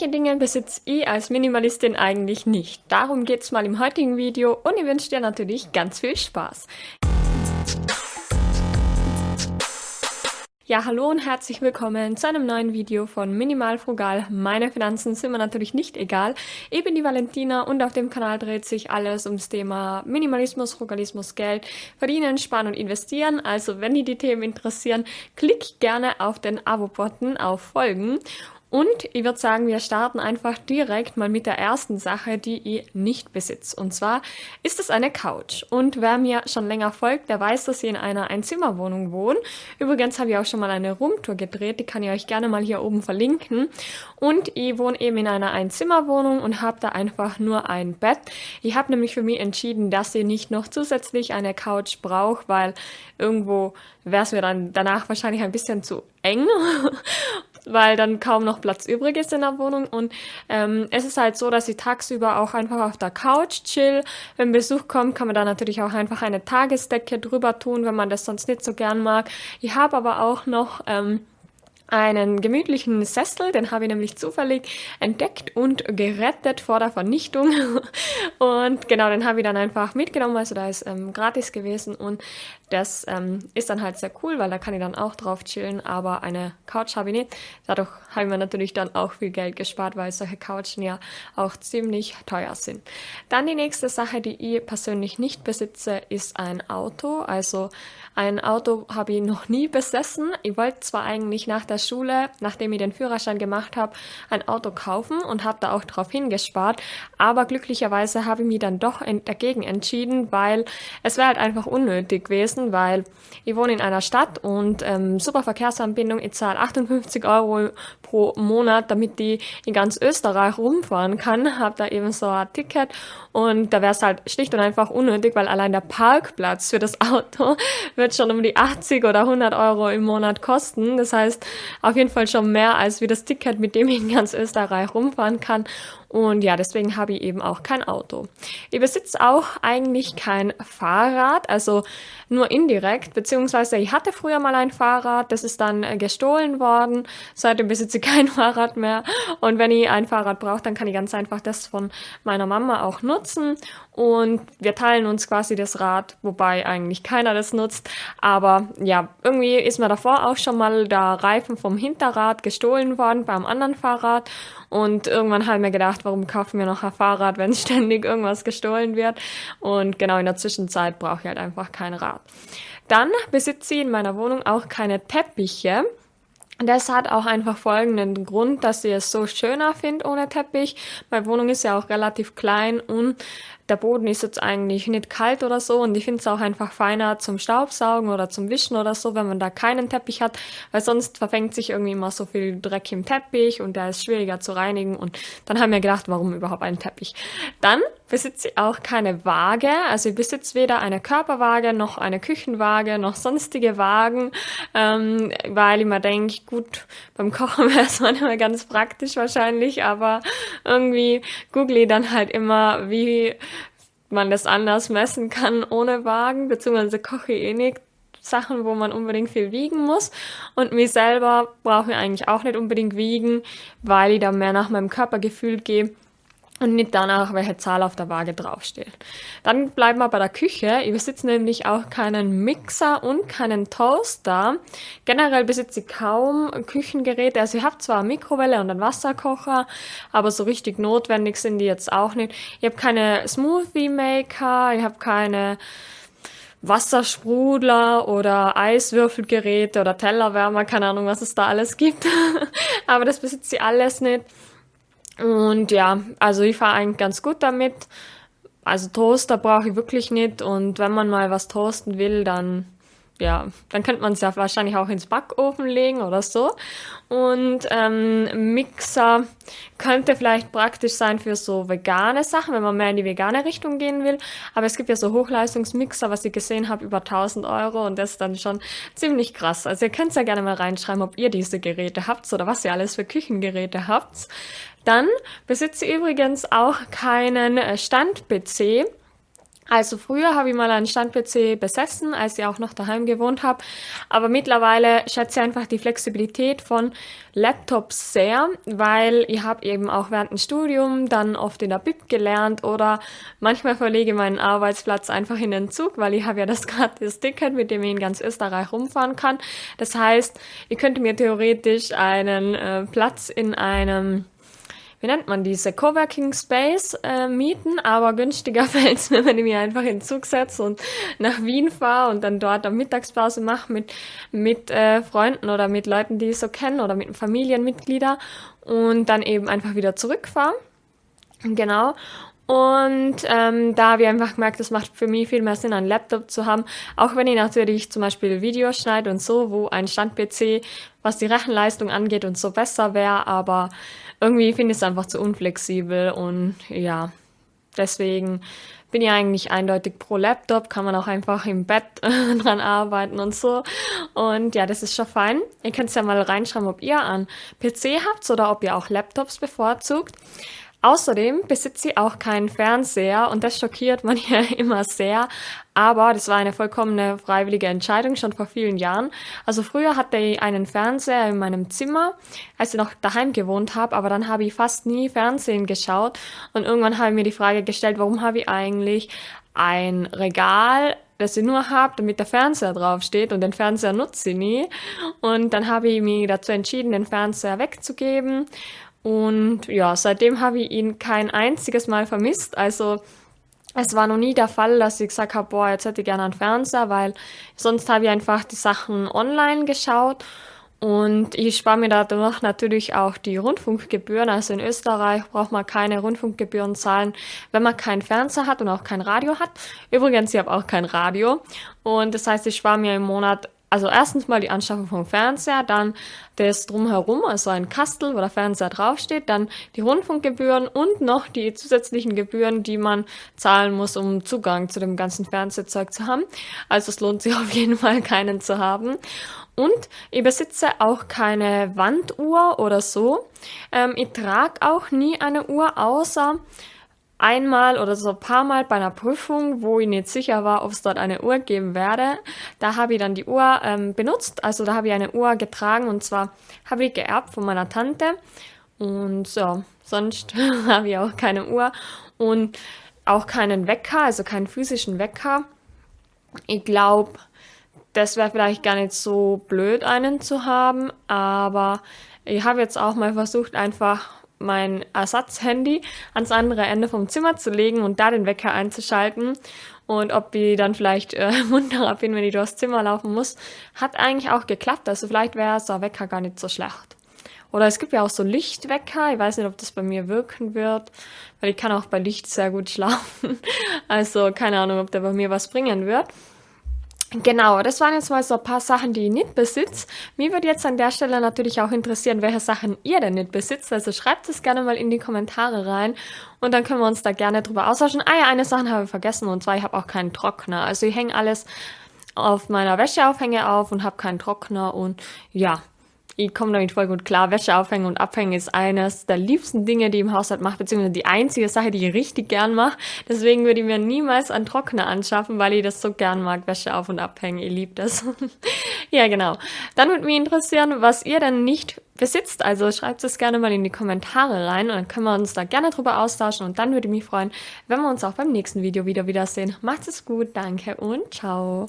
Welche Dinge besitze ich als Minimalistin eigentlich nicht? Darum geht's mal im heutigen Video und ich wünsche dir natürlich ganz viel Spaß. Ja, hallo und herzlich willkommen zu einem neuen Video von Minimal Frugal. Meine Finanzen sind mir natürlich nicht egal. Ich bin die Valentina und auf dem Kanal dreht sich alles ums Thema Minimalismus, Frugalismus, Geld, Verdienen, Sparen und Investieren. Also wenn dich die Themen interessieren, klick gerne auf den Abo-Button auf Folgen und ich würde sagen, wir starten einfach direkt mal mit der ersten Sache, die ich nicht besitze. Und zwar ist es eine Couch. Und wer mir schon länger folgt, der weiß, dass ich in einer Einzimmerwohnung wohne. Übrigens habe ich auch schon mal eine Roomtour gedreht, die kann ich euch gerne mal hier oben verlinken. Und ich wohne eben in einer Einzimmerwohnung und habe da einfach nur ein Bett. Ich habe nämlich für mich entschieden, dass ich nicht noch zusätzlich eine Couch brauche, weil irgendwo wäre es mir dann danach wahrscheinlich ein bisschen zu eng weil dann kaum noch Platz übrig ist in der Wohnung. Und ähm, es ist halt so, dass ich tagsüber auch einfach auf der Couch chill. Wenn Besuch kommt, kann man da natürlich auch einfach eine Tagesdecke drüber tun, wenn man das sonst nicht so gern mag. Ich habe aber auch noch ähm, einen gemütlichen Sessel, den habe ich nämlich zufällig entdeckt und gerettet vor der Vernichtung. Und genau, den habe ich dann einfach mitgenommen, also da ist ähm, gratis gewesen und das ähm, ist dann halt sehr cool, weil da kann ich dann auch drauf chillen, aber eine Couch habe ich nicht. Dadurch habe ich mir natürlich dann auch viel Geld gespart, weil solche Couchen ja auch ziemlich teuer sind. Dann die nächste Sache, die ich persönlich nicht besitze, ist ein Auto. Also ein Auto habe ich noch nie besessen. Ich wollte zwar eigentlich nach der Schule, nachdem ich den Führerschein gemacht habe, ein Auto kaufen und habe da auch drauf hingespart, aber glücklicherweise habe ich mich dann doch dagegen entschieden, weil es wäre halt einfach unnötig gewesen weil ich wohne in einer Stadt und ähm, super Verkehrsanbindung, ich zahle 58 Euro pro Monat, damit die in ganz Österreich rumfahren kann, habe da eben so ein Ticket und da wäre es halt schlicht und einfach unnötig, weil allein der Parkplatz für das Auto wird schon um die 80 oder 100 Euro im Monat kosten. Das heißt, auf jeden Fall schon mehr als wie das Ticket, mit dem ich in ganz Österreich rumfahren kann. Und ja, deswegen habe ich eben auch kein Auto. Ich besitze auch eigentlich kein Fahrrad, also nur indirekt, beziehungsweise ich hatte früher mal ein Fahrrad, das ist dann äh, gestohlen worden. Seitdem besitze ich kein Fahrrad mehr. Und wenn ich ein Fahrrad brauche, dann kann ich ganz einfach das von meiner Mama auch nutzen. Und wir teilen uns quasi das Rad, wobei eigentlich keiner das nutzt. Aber ja, irgendwie ist mir davor auch schon mal der Reifen vom Hinterrad gestohlen worden beim anderen Fahrrad. Und irgendwann habe ich mir gedacht, warum kaufen wir noch ein Fahrrad, wenn ständig irgendwas gestohlen wird? Und genau in der Zwischenzeit brauche ich halt einfach kein Rad. Dann besitze ich in meiner Wohnung auch keine Teppiche. Das hat auch einfach folgenden Grund, dass ich es so schöner finde ohne Teppich. Meine Wohnung ist ja auch relativ klein und der Boden ist jetzt eigentlich nicht kalt oder so und ich finde es auch einfach feiner zum Staubsaugen oder zum Wischen oder so, wenn man da keinen Teppich hat, weil sonst verfängt sich irgendwie immer so viel Dreck im Teppich und der ist schwieriger zu reinigen und dann haben wir gedacht, warum überhaupt einen Teppich? Dann besitze ich auch keine Waage, also ich besitze weder eine Körperwaage noch eine Küchenwaage noch sonstige Wagen, ähm, weil ich mir denke, gut, beim Kochen wäre es manchmal ganz praktisch wahrscheinlich, aber irgendwie google ich dann halt immer, wie man das anders messen kann ohne Wagen, beziehungsweise koche ich eh nicht Sachen, wo man unbedingt viel wiegen muss. Und mich selber brauche ich eigentlich auch nicht unbedingt wiegen, weil ich da mehr nach meinem Körpergefühl gehe und nicht danach, welche Zahl auf der Waage draufsteht. Dann bleiben wir bei der Küche. Ich besitze nämlich auch keinen Mixer und keinen Toaster. Generell besitze ich kaum Küchengeräte. Also ich habe zwar eine Mikrowelle und einen Wasserkocher, aber so richtig notwendig sind die jetzt auch nicht. Ich habe keine Smoothie Maker, ich habe keine Wassersprudler oder Eiswürfelgeräte oder Tellerwärmer, keine Ahnung, was es da alles gibt. aber das besitze ich alles nicht. Und ja, also ich fahre eigentlich ganz gut damit. Also Toaster brauche ich wirklich nicht. Und wenn man mal was toasten will, dann ja, dann könnte man es ja wahrscheinlich auch ins Backofen legen oder so. Und ähm, Mixer könnte vielleicht praktisch sein für so vegane Sachen, wenn man mehr in die vegane Richtung gehen will. Aber es gibt ja so Hochleistungsmixer, was ich gesehen habe, über 1000 Euro und das ist dann schon ziemlich krass. Also ihr könnt ja gerne mal reinschreiben, ob ihr diese Geräte habt oder was ihr alles für Küchengeräte habt. Dann besitze ich übrigens auch keinen Stand-PC. Also früher habe ich mal einen Stand-PC besessen, als ich auch noch daheim gewohnt habe. Aber mittlerweile schätze ich einfach die Flexibilität von Laptops sehr, weil ich habe eben auch während dem Studium dann oft in der Bib gelernt oder manchmal verlege meinen Arbeitsplatz einfach in den Zug, weil ich habe ja das gratis Ticket, mit dem ich in ganz Österreich rumfahren kann. Das heißt, ich könnte mir theoretisch einen äh, Platz in einem wie nennt man diese, Coworking Space äh, mieten, aber günstiger fällt es mir, wenn ich mich einfach in den Zug setze und nach Wien fahre und dann dort eine Mittagspause mache mit, mit äh, Freunden oder mit Leuten, die ich so kenne oder mit Familienmitgliedern und dann eben einfach wieder zurückfahre. Genau. Und ähm, da habe ich einfach gemerkt, es macht für mich viel mehr Sinn, einen Laptop zu haben. Auch wenn ich natürlich zum Beispiel Videos schneide und so, wo ein Stand-PC, was die Rechenleistung angeht und so besser wäre. Aber irgendwie finde ich es einfach zu unflexibel und ja, deswegen bin ich eigentlich eindeutig pro Laptop, kann man auch einfach im Bett dran arbeiten und so. Und ja, das ist schon fein. Ihr könnt ja mal reinschreiben, ob ihr einen PC habt oder ob ihr auch Laptops bevorzugt. Außerdem besitze ich auch keinen Fernseher und das schockiert man ja immer sehr. Aber das war eine vollkommene freiwillige Entscheidung schon vor vielen Jahren. Also früher hatte ich einen Fernseher in meinem Zimmer, als ich noch daheim gewohnt habe, aber dann habe ich fast nie Fernsehen geschaut und irgendwann habe ich mir die Frage gestellt, warum habe ich eigentlich ein Regal das ich nur habe, damit der Fernseher draufsteht und den Fernseher nutze ich nie. Und dann habe ich mich dazu entschieden, den Fernseher wegzugeben und ja, seitdem habe ich ihn kein einziges Mal vermisst. Also es war noch nie der Fall, dass ich gesagt habe, boah, jetzt hätte ich gerne einen Fernseher, weil sonst habe ich einfach die Sachen online geschaut. Und ich spare mir dadurch natürlich auch die Rundfunkgebühren. Also in Österreich braucht man keine Rundfunkgebühren zahlen, wenn man keinen Fernseher hat und auch kein Radio hat. Übrigens, ich habe auch kein Radio. Und das heißt, ich spare mir im Monat also erstens mal die Anschaffung vom Fernseher, dann das drumherum, also ein Kastel, wo der Fernseher draufsteht, dann die Rundfunkgebühren und noch die zusätzlichen Gebühren, die man zahlen muss, um Zugang zu dem ganzen Fernsehzeug zu haben. Also es lohnt sich auf jeden Fall, keinen zu haben. Und ich besitze auch keine Wanduhr oder so. Ähm, ich trage auch nie eine Uhr, außer einmal oder so ein paar Mal bei einer Prüfung, wo ich nicht sicher war, ob es dort eine Uhr geben werde. Da habe ich dann die Uhr ähm, benutzt. Also da habe ich eine Uhr getragen und zwar habe ich geerbt von meiner Tante. Und so, sonst habe ich auch keine Uhr und auch keinen Wecker, also keinen physischen Wecker. Ich glaube, das wäre vielleicht gar nicht so blöd, einen zu haben, aber ich habe jetzt auch mal versucht, einfach mein Ersatzhandy ans andere Ende vom Zimmer zu legen und da den Wecker einzuschalten. Und ob ich dann vielleicht äh, munterer bin, wenn ich durchs Zimmer laufen muss, hat eigentlich auch geklappt. Also vielleicht wäre so ein Wecker gar nicht so schlecht. Oder es gibt ja auch so Lichtwecker. Ich weiß nicht, ob das bei mir wirken wird, weil ich kann auch bei Licht sehr gut schlafen. Also keine Ahnung, ob der bei mir was bringen wird. Genau, das waren jetzt mal so ein paar Sachen, die ich nicht besitze. Mir würde jetzt an der Stelle natürlich auch interessieren, welche Sachen ihr denn nicht besitzt. Also schreibt es gerne mal in die Kommentare rein und dann können wir uns da gerne drüber austauschen. Ah ja, eine Sache habe ich vergessen und zwar, ich habe auch keinen Trockner. Also ich hänge alles auf meiner Wäscheaufhänge auf und habe keinen Trockner und ja, ich komme damit voll gut klar. Wäsche aufhängen und abhängen ist eines der liebsten Dinge, die ich im Haushalt mache, beziehungsweise die einzige Sache, die ich richtig gern mache. Deswegen würde ich mir niemals einen Trockner anschaffen, weil ich das so gern mag, Wäsche auf und abhängen. Ich liebe das. ja, genau. Dann würde mich interessieren, was ihr denn nicht besitzt. Also schreibt es gerne mal in die Kommentare rein und dann können wir uns da gerne drüber austauschen und dann würde ich mich freuen, wenn wir uns auch beim nächsten Video wieder wiedersehen. Macht es gut, danke und ciao.